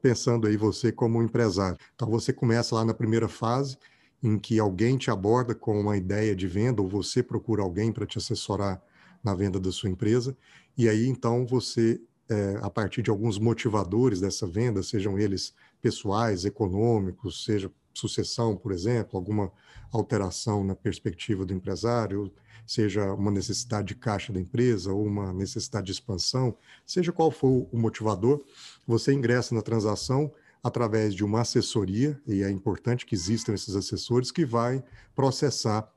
pensando aí você como empresário. Então, você começa lá na primeira fase, em que alguém te aborda com uma ideia de venda, ou você procura alguém para te assessorar na venda da sua empresa, e aí então você, é, a partir de alguns motivadores dessa venda, sejam eles pessoais, econômicos, seja sucessão, por exemplo, alguma alteração na perspectiva do empresário, seja uma necessidade de caixa da empresa ou uma necessidade de expansão, seja qual for o motivador, você ingressa na transação através de uma assessoria, e é importante que existam esses assessores, que vai processar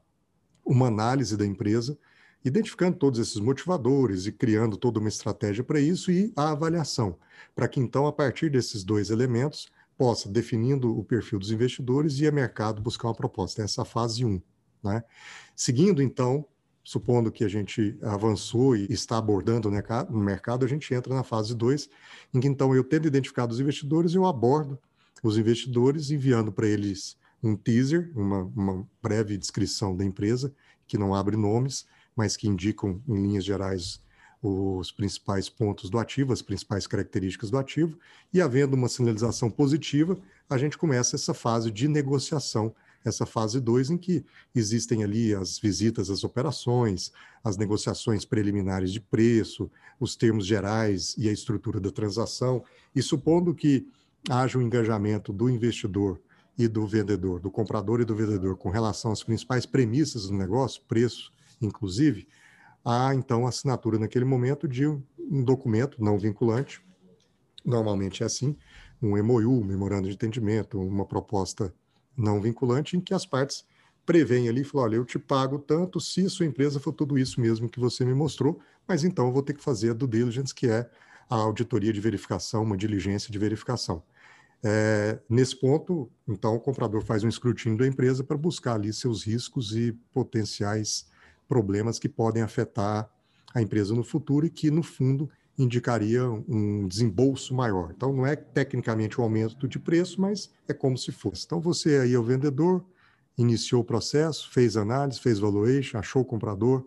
uma análise da empresa, identificando todos esses motivadores e criando toda uma estratégia para isso e a avaliação, para que então, a partir desses dois elementos, possa, definindo o perfil dos investidores, e a mercado buscar uma proposta. Essa é a fase 1. Né? Seguindo, então, supondo que a gente avançou e está abordando no mercado, a gente entra na fase 2, em que então eu tendo identificado os investidores, eu abordo os investidores, enviando para eles um teaser, uma, uma, breve descrição da empresa, que não abre nomes, mas que indicam, em linhas gerais, os principais pontos do ativo, as principais características do ativo, e havendo uma sinalização positiva, a gente começa essa fase de negociação essa fase 2, em que existem ali as visitas às operações, as negociações preliminares de preço, os termos gerais e a estrutura da transação, e supondo que haja um engajamento do investidor e do vendedor, do comprador e do vendedor, com relação às principais premissas do negócio, preço, inclusive, há então assinatura naquele momento de um documento não vinculante, normalmente é assim, um MOU, um memorando de entendimento, uma proposta não vinculante, em que as partes prevêem ali, falam, olha, eu te pago tanto se sua empresa for tudo isso mesmo que você me mostrou, mas então eu vou ter que fazer a due diligence, que é a auditoria de verificação, uma diligência de verificação. É, nesse ponto, então, o comprador faz um escrutínio da empresa para buscar ali seus riscos e potenciais problemas que podem afetar a empresa no futuro e que, no fundo, indicaria um desembolso maior. Então, não é tecnicamente um aumento de preço, mas é como se fosse. Então, você aí é o vendedor, iniciou o processo, fez análise, fez valuation, achou o comprador,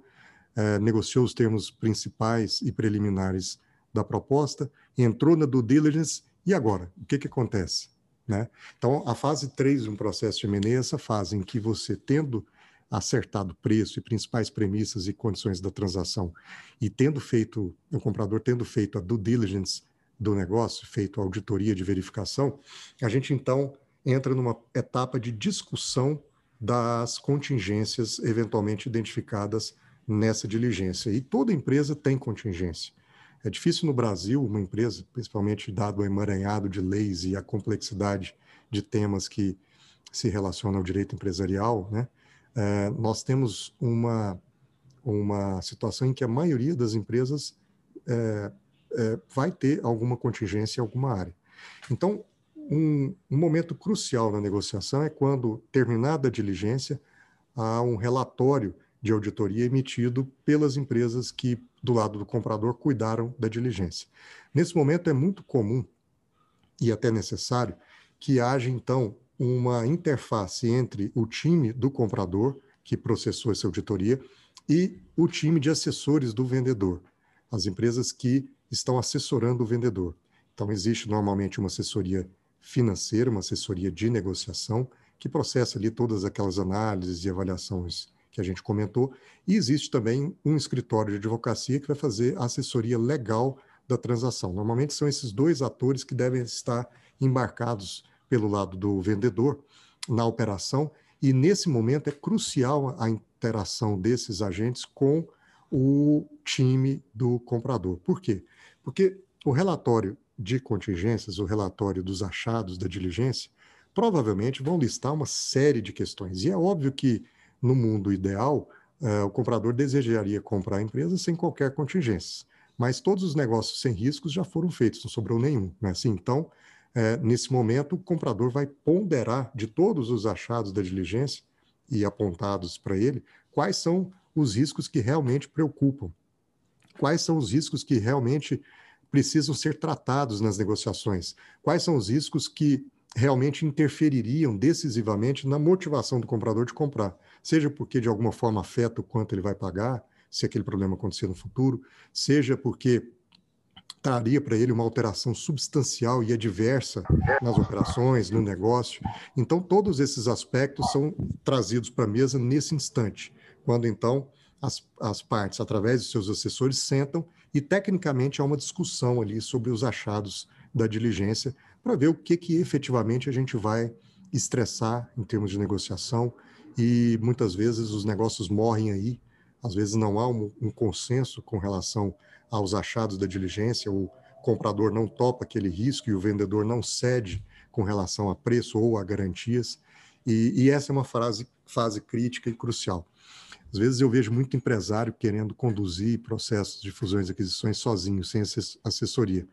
eh, negociou os termos principais e preliminares da proposta, entrou na due diligence, e agora? O que, que acontece? Né? Então, a fase 3 de um processo de M&A é essa fase em que você, tendo acertado preço e principais premissas e condições da transação, e tendo feito, o comprador tendo feito a due diligence do negócio, feito a auditoria de verificação, a gente então entra numa etapa de discussão das contingências eventualmente identificadas nessa diligência. E toda empresa tem contingência. É difícil no Brasil uma empresa, principalmente dado o emaranhado de leis e a complexidade de temas que se relacionam ao direito empresarial, né? É, nós temos uma, uma situação em que a maioria das empresas é, é, vai ter alguma contingência em alguma área. Então, um, um, momento crucial na negociação é quando, terminada a diligência, há um relatório de auditoria emitido pelas empresas que, do lado do comprador, cuidaram da diligência. Nesse momento, é muito comum e até necessário que haja, então, uma interface entre o time do comprador, que processou essa auditoria, e o time de assessores do vendedor, as empresas que estão assessorando o vendedor. Então, existe normalmente uma assessoria financeira, uma assessoria de negociação, que processa ali todas aquelas análises e avaliações que a gente comentou, e existe também um escritório de advocacia que vai fazer a assessoria legal da transação. Normalmente são esses dois atores que devem estar embarcados pelo lado do vendedor na operação, e nesse momento é crucial a interação desses agentes com o time do comprador. Por quê? Porque o relatório de contingências, o relatório dos achados da diligência, provavelmente vão listar uma série de questões. E é óbvio que, no mundo ideal, uh, o comprador desejaria comprar a empresa sem qualquer contingência. Mas todos os negócios sem riscos já foram feitos, não sobrou nenhum. Né? Assim, então, é, nesse momento, o comprador vai ponderar de todos os achados da diligência e apontados para ele quais são os riscos que realmente preocupam, quais são os riscos que realmente precisam ser tratados nas negociações, quais são os riscos que realmente interfeririam decisivamente na motivação do comprador de comprar, seja porque de alguma forma afeta o quanto ele vai pagar, se aquele problema acontecer no futuro, seja porque traria para ele uma alteração substancial e adversa nas operações, no negócio. Então, todos esses aspectos são trazidos para a mesa nesse instante, quando então as, as partes, através de seus assessores, sentam e, tecnicamente, há uma discussão ali sobre os achados da diligência para ver o que, que efetivamente a gente vai estressar em termos de negociação. E muitas vezes os negócios morrem aí, às vezes não há um, um consenso com relação aos achados da diligência, o comprador não topa aquele risco e o vendedor não cede com relação a preço ou a garantias. E, e essa é uma fase, fase crítica e crucial. Às vezes eu vejo muito empresário querendo conduzir processos de fusões e aquisições sozinho, sem assessoria.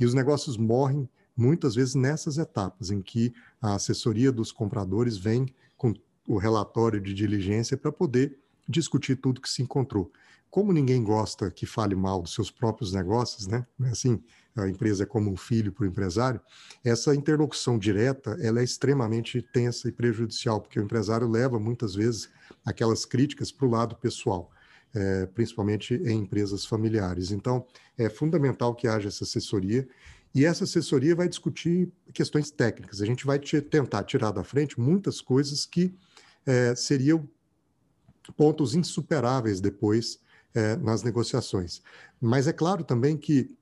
E os negócios morrem muitas vezes nessas etapas em que a assessoria dos compradores vem com o relatório de diligência para poder discutir tudo que se encontrou como ninguém gosta que fale mal dos seus próprios negócios, né? É assim, a empresa é como um filho para o empresário, essa interlocução direta ela é extremamente tensa e prejudicial, porque o empresário leva muitas vezes aquelas críticas para o lado pessoal, é, principalmente em empresas familiares. Então, é fundamental que haja essa assessoria e essa assessoria vai discutir questões técnicas. A gente vai te, tentar tirar da frente muitas coisas que é, seriam pontos insuperáveis depois é, nas negociações. Mas é claro também que,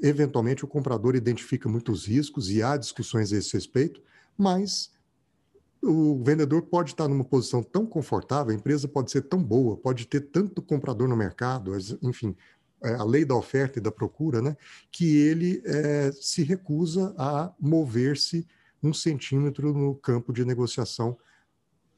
eventualmente, o comprador identifica muitos riscos e há discussões a esse respeito, mas o vendedor pode estar numa posição tão confortável, a empresa pode ser tão boa, pode ter tanto comprador no mercado, enfim, é, a lei da oferta e da procura, né, que ele é, se recusa a mover-se um centímetro no campo de negociação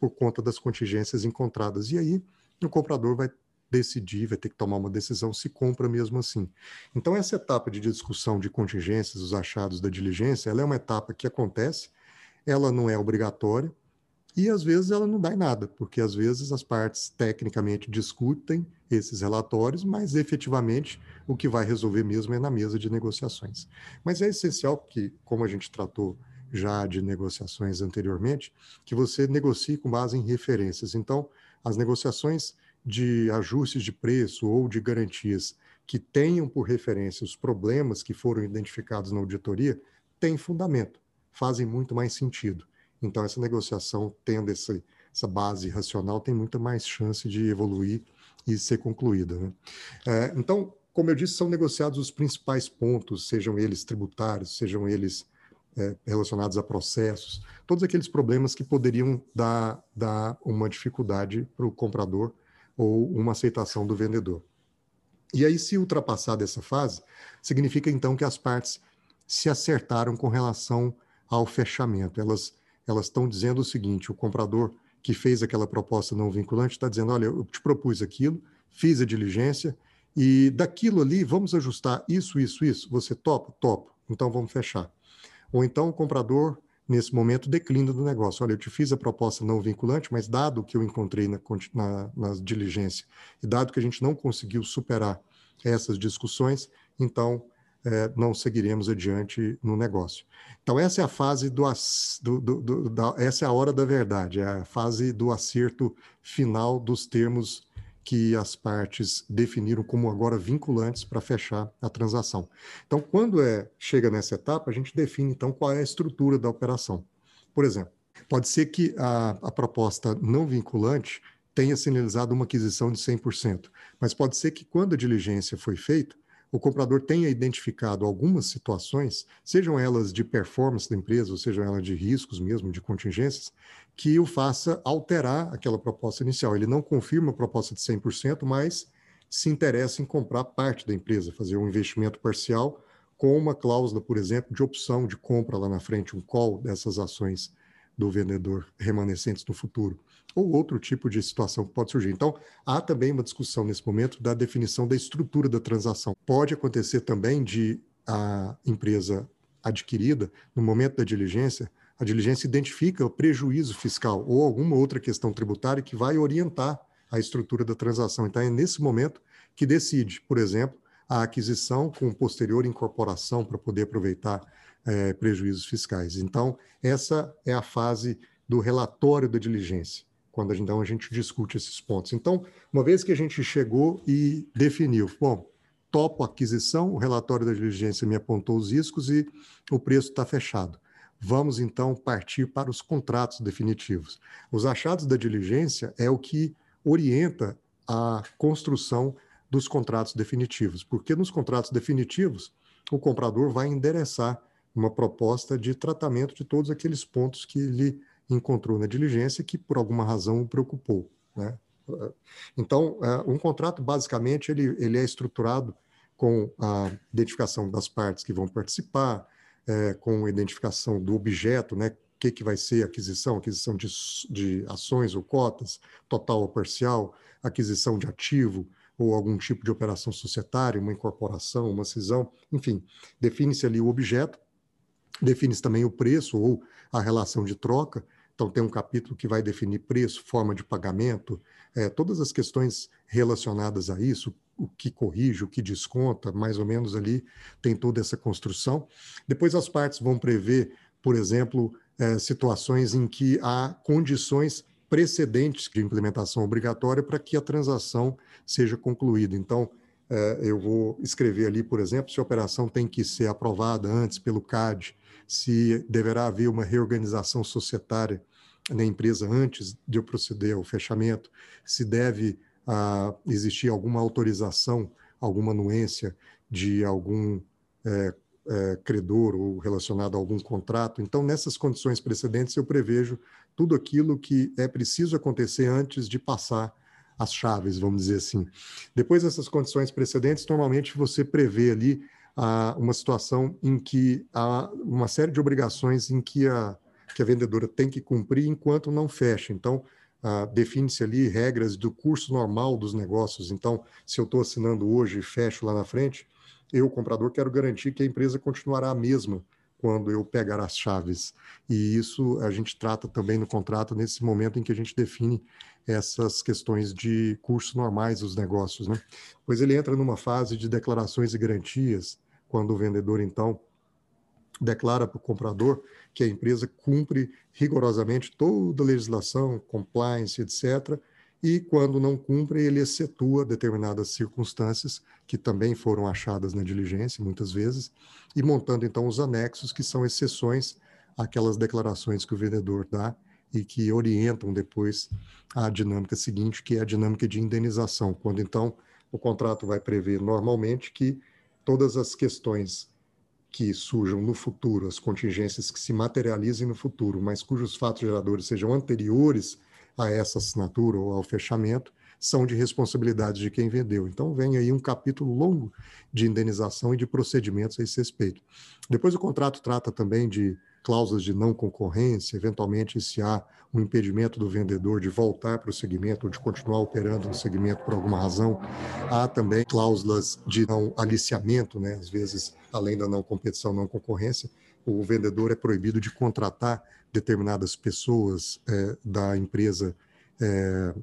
por conta das contingências encontradas. E aí o comprador vai decidir, vai ter que tomar uma decisão se compra mesmo assim. Então, essa etapa de discussão de contingências, os achados da diligência, ela é uma etapa que acontece, ela não é obrigatória e às vezes ela não dá em nada, porque às vezes as partes tecnicamente discutem esses relatórios, mas efetivamente o que vai resolver mesmo é na mesa de negociações. Mas é essencial que, como a gente tratou já de negociações anteriormente, que você negocie com base em referências. Então, as negociações de ajustes de preço ou de garantias que tenham por referência os problemas que foram identificados na auditoria têm fundamento, fazem muito mais sentido. Então, essa negociação, tendo essa, essa base racional, tem muita mais chance de evoluir e ser concluída. Né? É, então, como eu disse, são negociados os principais pontos, sejam eles tributários, sejam eles é, relacionados a processos, todos aqueles problemas que poderiam dar, dar uma dificuldade para o comprador ou uma aceitação do vendedor. E aí, se ultrapassar dessa fase, significa então que as partes se acertaram com relação ao fechamento. Elas elas estão dizendo o seguinte: o comprador que fez aquela proposta não vinculante está dizendo, olha, eu te propus aquilo, fiz a diligência e daquilo ali vamos ajustar isso, isso, isso. Você topa? Topo. Então vamos fechar. Ou então o comprador nesse momento, declina do negócio. Olha, eu te fiz a proposta não vinculante, mas dado que eu encontrei na, na, na diligência e dado que a gente não conseguiu superar essas discussões, então é, não seguiremos adiante no negócio. Então, essa é a fase do, do, do, do da, essa é a hora da verdade, é a fase do acerto final dos termos que as partes definiram como agora vinculantes para fechar a transação. Então, quando é, chega nessa etapa, a gente define então qual é a estrutura da operação. Por exemplo, pode ser que a, a proposta não vinculante tenha sinalizado uma aquisição de 100%, mas pode ser que quando a diligência foi feita, o comprador tenha identificado algumas situações, sejam elas de performance da empresa, ou sejam elas de riscos mesmo, de contingências, que o faça alterar aquela proposta inicial. Ele não confirma a proposta de 100%, mas se interessa em comprar parte da empresa, fazer um investimento parcial com uma cláusula, por exemplo, de opção de compra lá na frente, um call dessas ações do vendedor remanescentes no futuro, ou outro tipo de situação que pode surgir. Então, há também uma discussão nesse momento da definição da estrutura da transação. Pode acontecer também de a empresa adquirida, no momento da diligência, a diligência identifica o prejuízo fiscal ou alguma outra questão tributária que vai orientar a estrutura da transação. Então, é nesse momento que decide, por exemplo, a aquisição com posterior incorporação para poder aproveitar é, prejuízos fiscais. Então, essa é a fase do relatório da diligência, quando a gente, então a gente discute esses pontos. Então, uma vez que a gente chegou e definiu, bom, topo a aquisição, o relatório da diligência me apontou os riscos e o preço está fechado. Vamos então partir para os contratos definitivos. Os achados da diligência é o que orienta a construção dos contratos definitivos, porque nos contratos definitivos o comprador vai endereçar uma proposta de tratamento de todos aqueles pontos que ele encontrou na diligência que por alguma razão o preocupou. Né? Então, é, um contrato basicamente ele, ele é estruturado com a identificação das partes que vão participar, é, com a identificação do objeto, né? O que, que vai ser aquisição, aquisição de, de ações ou cotas, total ou parcial, aquisição de ativo, ou algum tipo de operação societária, uma incorporação, uma cisão, enfim, define-se ali o objeto, define-se também o preço ou a relação de troca. Então, tem um capítulo que vai definir preço, forma de pagamento, é, todas as questões relacionadas a isso, o que corrige, o que desconta, mais ou menos ali tem toda essa construção. Depois, as partes vão prever, por exemplo, é, situações em que há condições precedentes de implementação obrigatória para que a transação seja concluída. Então, é, eu vou escrever ali, por exemplo, se a operação tem que ser aprovada antes pelo CAD, se deverá haver uma reorganização societária na empresa antes de eu proceder ao fechamento, se deve ah, existir alguma autorização, alguma anuência de algum é, é, credor ou relacionado a algum contrato. Então, nessas condições precedentes, eu prevejo tudo aquilo que é preciso acontecer antes de passar as chaves, vamos dizer assim. Depois dessas condições precedentes, normalmente você prevê ali ah, uma situação em que há uma série de obrigações em que a, que a vendedora tem que cumprir enquanto não fecha. Então, ah, define-se ali regras do curso normal dos negócios. Então, se eu estou assinando hoje e fecho lá na frente, eu, comprador, quero garantir que a empresa continuará a mesma quando eu pegar as chaves. E isso a gente trata também no contrato nesse momento em que a gente define essas questões de cursos normais dos negócios. Né? Pois ele entra numa fase de declarações e garantias, quando o vendedor, então, declara para o comprador que a empresa cumpre rigorosamente toda a legislação, compliance, etc., e quando não cumpre, ele excetua determinadas circunstâncias que também foram achadas na diligência, muitas vezes, e montando então os anexos, que são exceções àquelas declarações que o vendedor dá e que orientam depois a dinâmica seguinte, que é a dinâmica de indenização, quando então o contrato vai prever normalmente que todas as questões que surjam no futuro, as contingências que se materializem no futuro, mas cujos fatos geradores sejam anteriores a essa assinatura ou ao fechamento são de responsabilidade de quem vendeu. Então vem aí um capítulo longo de indenização e de procedimentos a esse respeito. Depois o contrato trata também de cláusulas de não concorrência, eventualmente se há um impedimento do vendedor de voltar para o segmento ou de continuar operando no segmento por alguma razão. Há também cláusulas de não aliciamento, né? às vezes, além da não competição, não concorrência, o vendedor é proibido de contratar determinadas pessoas é, da empresa é,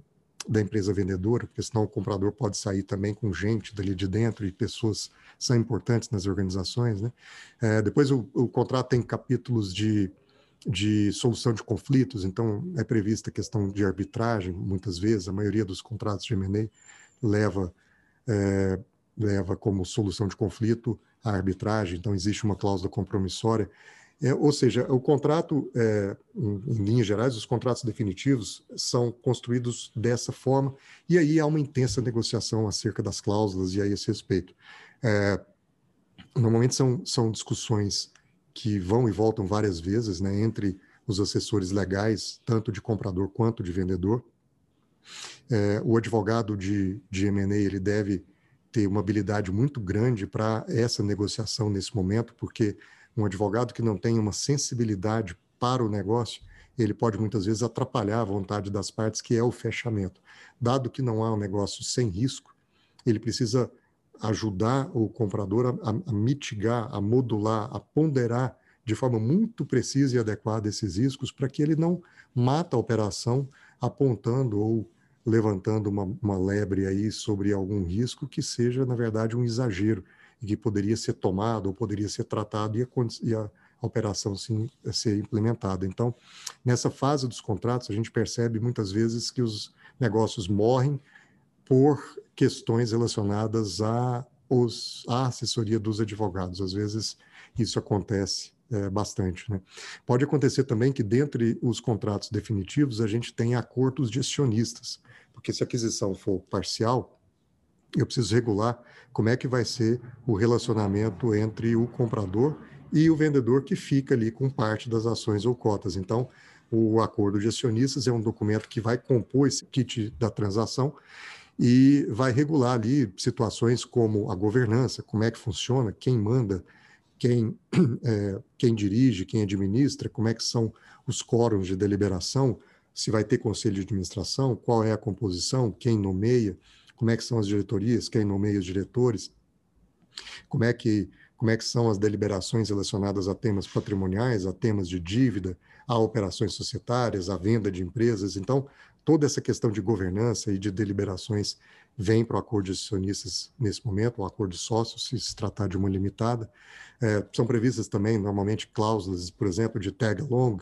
da empresa vendedora, porque senão o comprador pode sair também com gente dali de dentro e pessoas são importantes nas organizações, né? É, depois o, o, contrato tem capítulos de, de solução de conflitos, então é prevista a questão de arbitragem, muitas vezes, a maioria dos contratos de M&A leva, é, leva como solução de conflito a arbitragem, então existe uma cláusula compromissória é, ou seja, o contrato, é, em, em, linhas gerais, os contratos definitivos são construídos dessa forma, e aí há uma intensa negociação acerca das cláusulas e a esse respeito. É, normalmente são, são discussões que vão e voltam várias vezes né, entre os assessores legais, tanto de comprador quanto de vendedor. É, o advogado de, de M&A ele deve ter uma habilidade muito grande para essa negociação nesse momento, porque um advogado que não tem uma sensibilidade para o negócio, ele pode muitas vezes atrapalhar a vontade das partes, que é o fechamento. Dado que não há um negócio sem risco, ele precisa ajudar o comprador a, a, mitigar, a modular, a ponderar de forma muito precisa e adequada esses riscos para que ele não mata a operação apontando ou levantando uma, uma lebre aí sobre algum risco que seja, na verdade, um exagero e que poderia ser tomado ou poderia ser tratado e a, e a, operação sim ser implementada. Então, nessa fase dos contratos, a gente percebe muitas vezes que os negócios morrem por questões relacionadas a os, a assessoria dos advogados. Às vezes isso acontece é, bastante. Né? Pode acontecer também que, dentre os contratos definitivos, a gente tenha acordos de acionistas, porque se a aquisição for parcial, eu preciso regular como é que vai ser o relacionamento entre o comprador e o vendedor que fica ali com parte das ações ou cotas. Então, o acordo de acionistas é um documento que vai compor esse kit da transação e vai regular ali situações como a governança, como é que funciona, quem manda, quem, é, quem dirige, quem administra, como é que são os quóruns de deliberação, se vai ter conselho de administração, qual é a composição, quem nomeia, como é que são as diretorias, quem nomeia os diretores, como é que como é que são as deliberações relacionadas a temas patrimoniais, a temas de dívida, a operações societárias, a venda de empresas. Então, toda essa questão de governança e de deliberações vem para o acordo de acionistas nesse momento, o acordo de sócios, se se tratar de uma limitada. É, são previstas também, normalmente, cláusulas, por exemplo, de tag-along,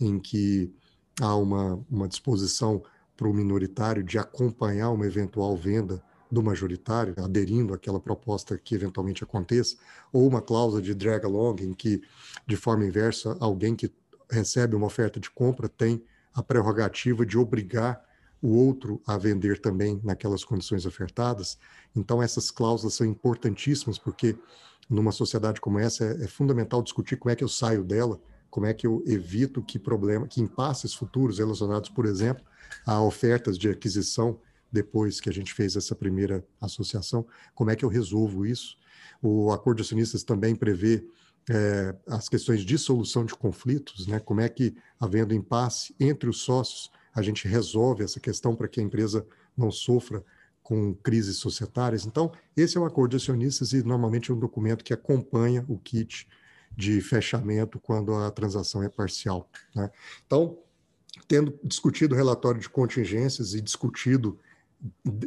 em que há uma, uma disposição para o minoritário de acompanhar uma eventual venda do majoritário, aderindo àquela proposta que eventualmente aconteça, ou uma cláusula de drag along, em que, de forma inversa, alguém que recebe uma oferta de compra tem a prerrogativa de obrigar o outro a vender também naquelas condições ofertadas. Então, essas cláusulas são importantíssimas, porque numa sociedade como essa é, é fundamental discutir como é que eu saio dela, como é que eu evito que problema, que impasses futuros relacionados, por exemplo, a ofertas de aquisição depois que a gente fez essa primeira associação, como é que eu resolvo isso? O acordo de acionistas também prevê é, as questões de solução de conflitos, né? Como é que, havendo impasse entre os sócios, a gente resolve essa questão para que a empresa não sofra com crises societárias. Então, esse é o acordo de acionistas e normalmente é um documento que acompanha o kit de fechamento quando a transação é parcial. Né? Então, tendo discutido o relatório de contingências e discutido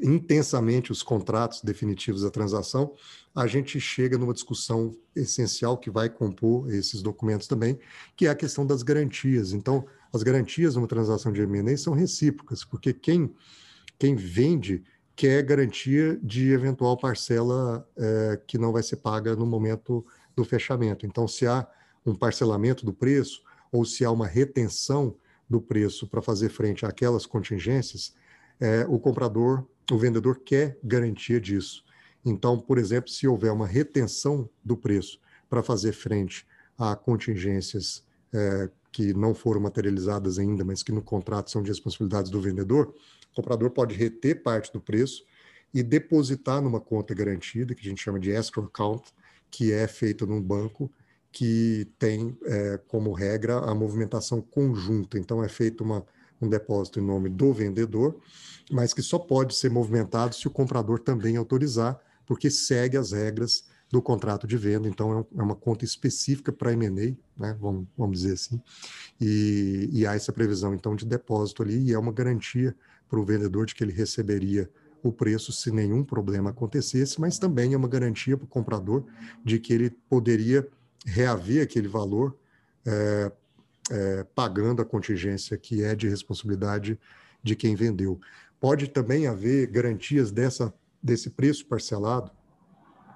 intensamente os contratos definitivos da transação, a gente chega numa discussão essencial que vai compor esses documentos também, que é a questão das garantias. Então, as garantias numa transação de M&A são recíprocas, porque quem, quem vende quer garantia de eventual parcela é, que não vai ser paga no momento do fechamento. Então, se há um parcelamento do preço ou se há uma retenção do preço para fazer frente àquelas contingências, é, o comprador, o vendedor quer garantia disso. Então, por exemplo, se houver uma retenção do preço para fazer frente a contingências é, que não foram materializadas ainda, mas que no contrato são de responsabilidades do vendedor, o comprador pode reter parte do preço e depositar numa conta garantida, que a gente chama de escrow account, que é feita num banco que tem é, como regra a movimentação conjunta. Então, é feita uma um depósito em nome do vendedor, mas que só pode ser movimentado se o comprador também autorizar, porque segue as regras do contrato de venda, então é, é uma conta específica para M&A, né, vamos, vamos dizer assim, e, e há essa previsão então de depósito ali, e é uma garantia para o vendedor de que ele receberia o preço se nenhum problema acontecesse, mas também é uma garantia para o comprador de que ele poderia reaver aquele valor é, é, pagando a contingência que é de responsabilidade de quem vendeu. Pode também haver garantias dessa, desse preço parcelado,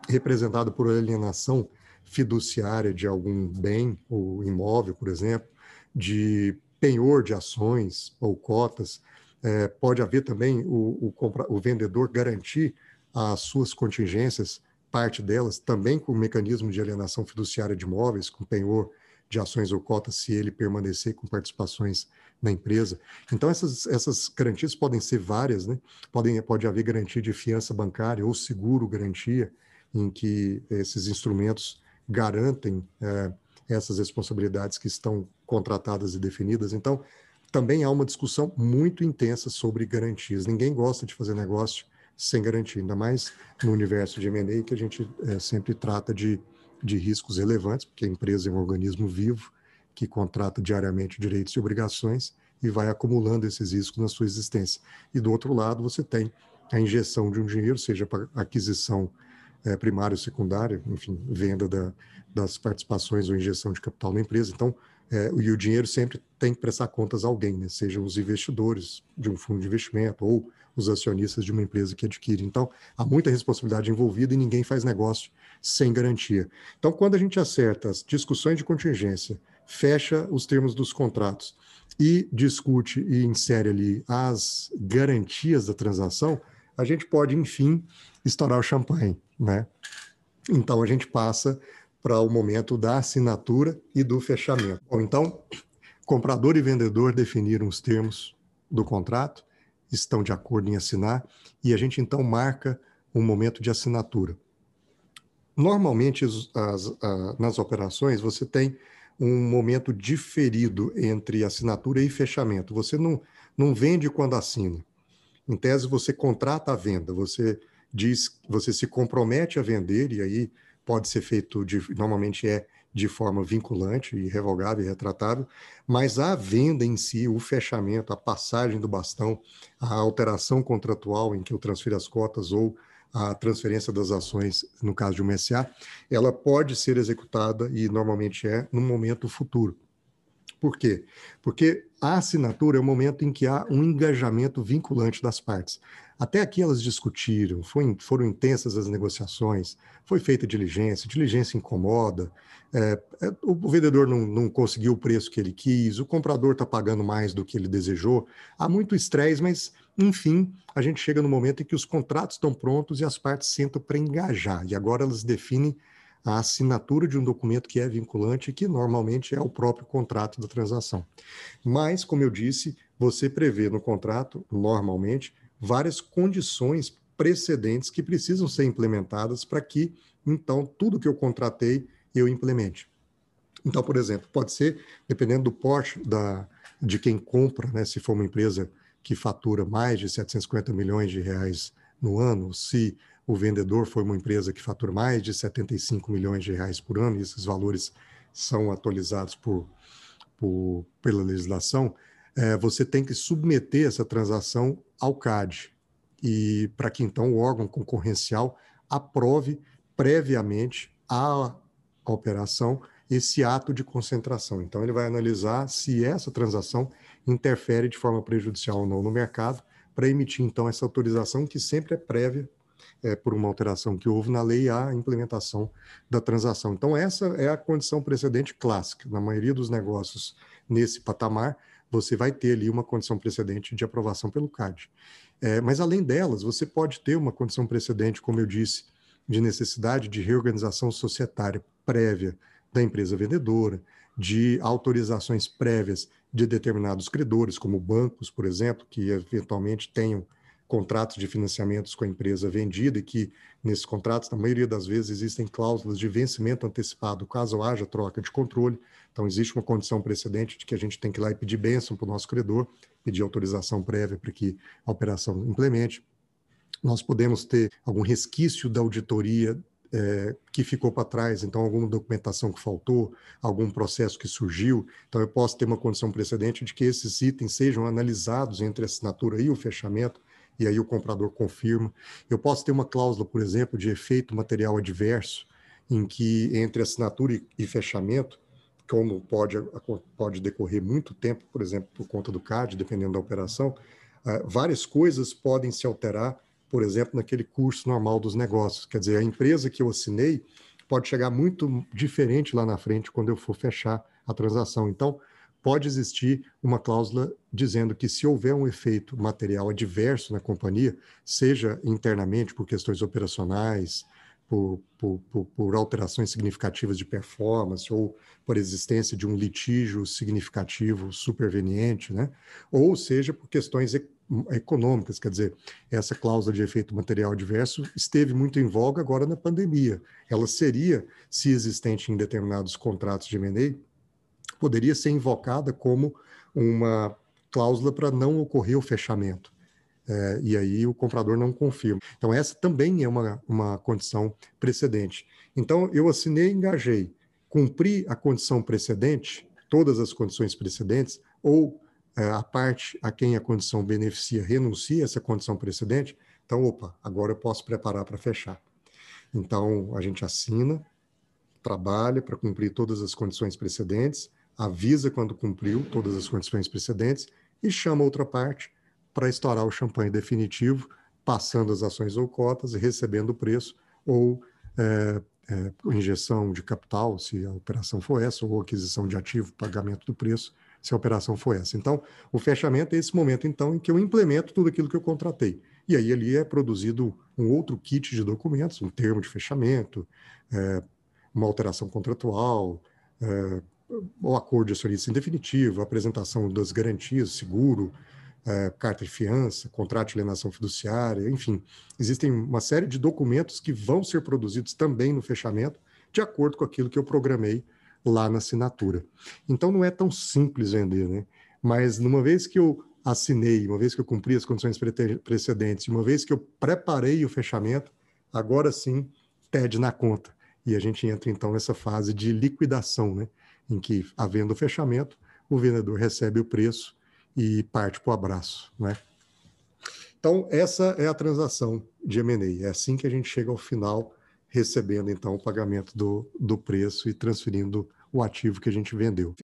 representado por alienação fiduciária de algum bem ou imóvel, por exemplo, de penhor de ações ou cotas. É, pode haver também o, o, compra, o vendedor garantir as suas contingências, parte delas, também com o mecanismo de alienação fiduciária de imóveis, com penhor de ações ou cotas se ele permanecer com participações na empresa. Então, essas, essas garantias podem ser várias, né? Podem, pode haver garantia de fiança bancária ou seguro garantia, em que esses instrumentos garantem é, essas responsabilidades que estão contratadas e definidas. Então, também há uma discussão muito intensa sobre garantias. Ninguém gosta de fazer negócio sem garantia, ainda mais no universo de M&A, que a gente é, sempre trata de de riscos relevantes, porque a empresa é um organismo vivo que contrata diariamente direitos e obrigações e vai acumulando esses riscos na sua existência. E do outro lado, você tem a injeção de um dinheiro, seja para aquisição é, primária ou secundária, enfim, venda da, das participações ou injeção de capital na empresa. Então, é, e o dinheiro sempre tem que prestar contas a alguém, né? sejam os investidores de um fundo de investimento ou os acionistas de uma empresa que adquire. Então, há muita responsabilidade envolvida e ninguém faz negócio sem garantia. Então, quando a gente acerta as discussões de contingência, fecha os termos dos contratos e discute e insere ali as garantias da transação, a gente pode, enfim, estourar o champanhe, né? Então, a gente passa para o momento da assinatura e do fechamento. Bom, então, comprador e vendedor definiram os termos do contrato, estão de acordo em assinar, e a gente então marca um momento de assinatura. Normalmente, as, as, nas operações, você tem um momento diferido entre assinatura e fechamento. Você não, não vende quando assina. Em tese, você contrata a venda, você diz, você se compromete a vender, e aí pode ser feito, de, normalmente é de forma vinculante e revogável e retratável, mas a venda em si, o fechamento, a passagem do bastão, a alteração contratual em que eu transfiro as cotas ou a transferência das ações, no caso de uma SA, ela pode ser executada, e normalmente é, no momento futuro. Por quê? Porque a assinatura é o momento em que há um engajamento vinculante das partes. Até aqui elas discutiram, foi, foram intensas as negociações, foi feita diligência, diligência incomoda, é, é, o vendedor não, não, conseguiu o preço que ele quis, o comprador está pagando mais do que ele desejou. Há muito estresse, mas, enfim, a gente chega no momento em que os contratos estão prontos e as partes sentam para engajar. E agora elas definem a assinatura de um documento que é vinculante, que normalmente é o próprio contrato da transação. Mas, como eu disse, você prevê no contrato, normalmente, várias condições precedentes que precisam ser implementadas para que, então, tudo que eu contratei eu implemente. Então, por exemplo, pode ser, dependendo do porte da, de quem compra, né, se for uma empresa que fatura mais de 750 milhões de reais no ano, se o vendedor foi uma empresa que fatura mais de 75 milhões de reais por ano, e esses valores são atualizados por, por pela legislação, é, você tem que submeter essa transação ao CAD, e para que então o órgão concorrencial aprove previamente a operação esse ato de concentração. Então ele vai analisar se essa transação interfere de forma prejudicial ou não no mercado, para emitir então essa autorização que sempre é prévia é, por uma alteração que houve na lei a implementação da transação. Então, essa é a condição precedente clássica. Na maioria dos negócios nesse patamar, você vai ter ali uma condição precedente de aprovação pelo CAD. É, mas, além delas, você pode ter uma condição precedente, como eu disse, de necessidade de reorganização societária prévia da empresa vendedora, de autorizações prévias de determinados credores, como bancos, por exemplo, que eventualmente tenham contratos de financiamentos com a empresa vendida e que nesses contratos, na maioria das vezes, existem cláusulas de vencimento antecipado caso haja troca de controle. Então, existe uma condição precedente de que a gente tem que ir lá e pedir bênção para o nosso credor, pedir autorização prévia para que a operação implemente. Nós podemos ter algum resquício da auditoria é, que ficou para trás, então alguma documentação que faltou, algum processo que surgiu. Então eu posso ter uma condição precedente de que esses itens sejam analisados entre a assinatura e o fechamento e aí o comprador confirma. Eu posso ter uma cláusula, por exemplo, de efeito material adverso, em que entre assinatura e fechamento, como pode, pode decorrer muito tempo, por exemplo, por conta do CAD, dependendo da operação, uh, várias coisas podem se alterar, por exemplo, naquele curso normal dos negócios. Quer dizer, a empresa que eu assinei pode chegar muito diferente lá na frente quando eu for fechar a transação. Então, pode existir uma cláusula dizendo que se houver um efeito material adverso na companhia, seja internamente por questões operacionais, por, por, por, por, alterações significativas de performance ou por existência de um litígio significativo superveniente, né? ou seja, por questões econômicas, quer dizer, essa cláusula de efeito material adverso esteve muito em voga agora na pandemia. Ela seria, se existente em determinados contratos de M&A, poderia ser invocada como uma cláusula para não ocorrer o fechamento. É, e aí o comprador não confirma. Então, essa também é uma, uma condição precedente. Então, eu assinei e engajei, cumpri a condição precedente, todas as condições precedentes, ou é, a parte a quem a condição beneficia renuncia a essa condição precedente, então, opa, agora eu posso preparar para fechar. Então, a gente assina, trabalha para cumprir todas as condições precedentes, avisa quando cumpriu todas as condições precedentes e chama outra parte para estourar o champanhe definitivo, passando as ações ou cotas e recebendo o preço, ou é, é, injeção de capital, se a operação for essa, ou aquisição de ativo, pagamento do preço, se a operação for essa. Então, o fechamento é esse momento, então, em que eu implemento tudo aquilo que eu contratei. E aí ali é produzido um outro kit de documentos, um termo de fechamento, é, uma alteração contratual, é, o acordo de acionista em definitivo, apresentação das garantias, seguro, é, carta de fiança, contrato de alienação fiduciária, enfim, existem uma série de documentos que vão ser produzidos também no fechamento, de acordo com aquilo que eu programei lá na assinatura. Então não é tão simples vender, né? Mas numa vez que eu assinei, uma vez que eu cumpri as condições precedentes, uma vez que eu preparei o fechamento, agora sim, TED na conta. E a gente entra então nessa fase de liquidação, né? Em que, havendo o fechamento, o vendedor recebe o preço e parte para o abraço, né? Então, essa é a transação de M&A. É assim que a gente chega ao final, recebendo então o pagamento do, do preço e transferindo o ativo que a gente vendeu.